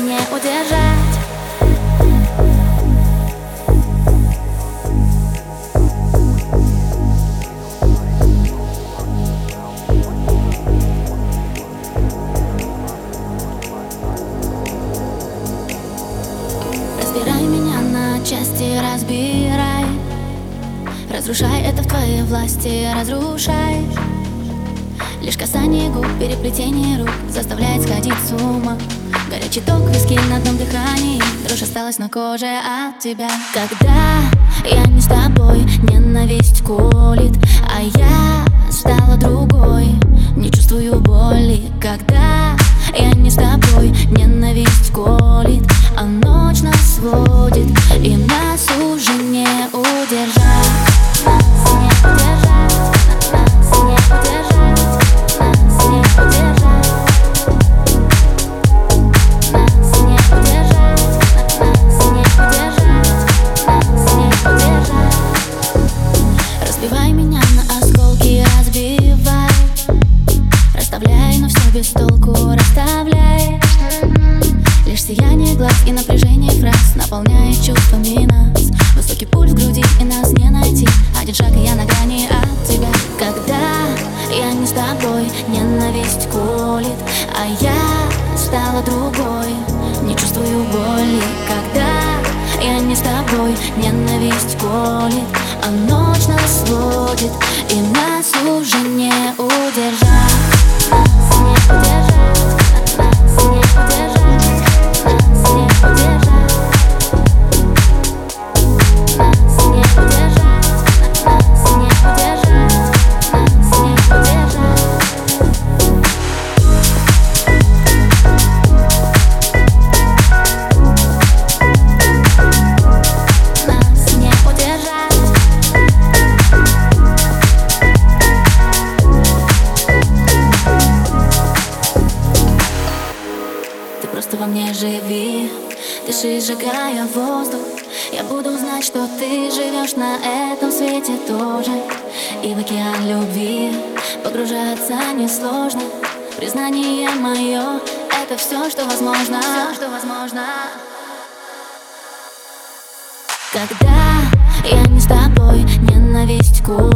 удержать. Разбирай меня на части, разбирай. Разрушай это в твоей власти, разрушай. Лишь касание губ, переплетение рук Заставляет сходить с ума Горячий ток, виски на одном дыхании. Дрожь осталась на коже от тебя. Когда я не с тобой, ненависть колит А я стала другой, Разбивай меня на осколки, разбивай. Расставляй, но все без толку, расставляй. Лишь сияние глаз и напряжение фраз Наполняет чувствами нас. Высокий пульс в груди и нас не найти. Один шаг и я на грани от тебя. Когда я не с тобой, ненависть колет А я стала другой, не чувствую боли. Когда я не с тобой, ненависть колет во мне живи. Дыши, сжигая воздух. Я буду знать, что ты живешь на этом свете тоже. И в океан любви Погружаться несложно. Признание мое Это все, что возможно. Все, что возможно. Когда я не с тобой, ненависть колит